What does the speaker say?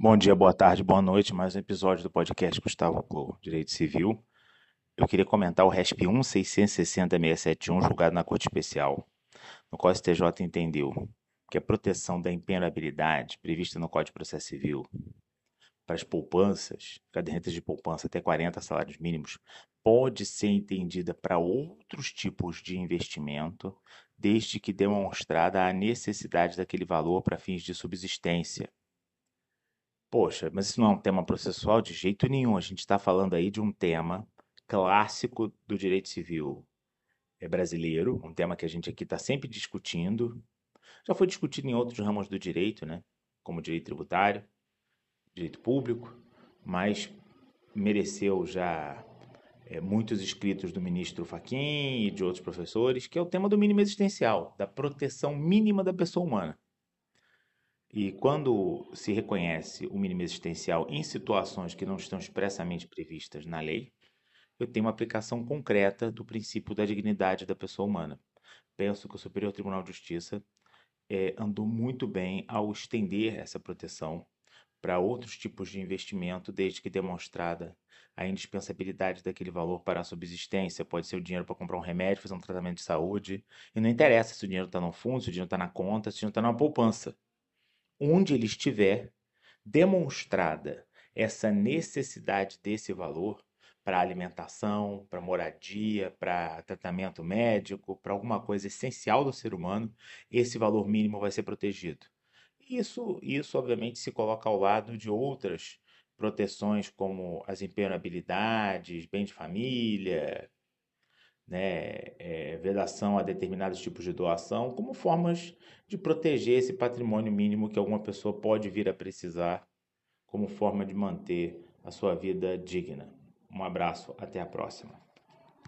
Bom dia, boa tarde, boa noite. Mais um episódio do podcast Gustavo Clou, Direito Civil. Eu queria comentar o RESP 1660671, julgado na Corte Especial, no qual o STJ entendeu que a proteção da impenhorabilidade prevista no Código de Processo Civil para as poupanças, cadernetas de poupança até 40 salários mínimos, pode ser entendida para outros tipos de investimento, desde que demonstrada a necessidade daquele valor para fins de subsistência Poxa, mas isso não é um tema processual de jeito nenhum. A gente está falando aí de um tema clássico do direito civil é brasileiro, um tema que a gente aqui está sempre discutindo. Já foi discutido em outros ramos do direito, né? Como direito tributário, direito público, mas mereceu já é, muitos escritos do ministro Fachin e de outros professores, que é o tema do mínimo existencial, da proteção mínima da pessoa humana. E quando se reconhece o mínimo existencial em situações que não estão expressamente previstas na lei, eu tenho uma aplicação concreta do princípio da dignidade da pessoa humana. Penso que o Superior Tribunal de Justiça é, andou muito bem ao estender essa proteção para outros tipos de investimento, desde que demonstrada a indispensabilidade daquele valor para a subsistência. Pode ser o dinheiro para comprar um remédio, fazer um tratamento de saúde. E não interessa se o dinheiro está no fundo, se o dinheiro está na conta, se o dinheiro está numa poupança onde ele estiver, demonstrada essa necessidade desse valor para alimentação, para moradia, para tratamento médico, para alguma coisa essencial do ser humano, esse valor mínimo vai ser protegido. Isso, isso obviamente se coloca ao lado de outras proteções como as impenhorabilidades, bem de família, né, é, vedação a determinados tipos de doação, como formas de proteger esse patrimônio mínimo que alguma pessoa pode vir a precisar, como forma de manter a sua vida digna. Um abraço, até a próxima.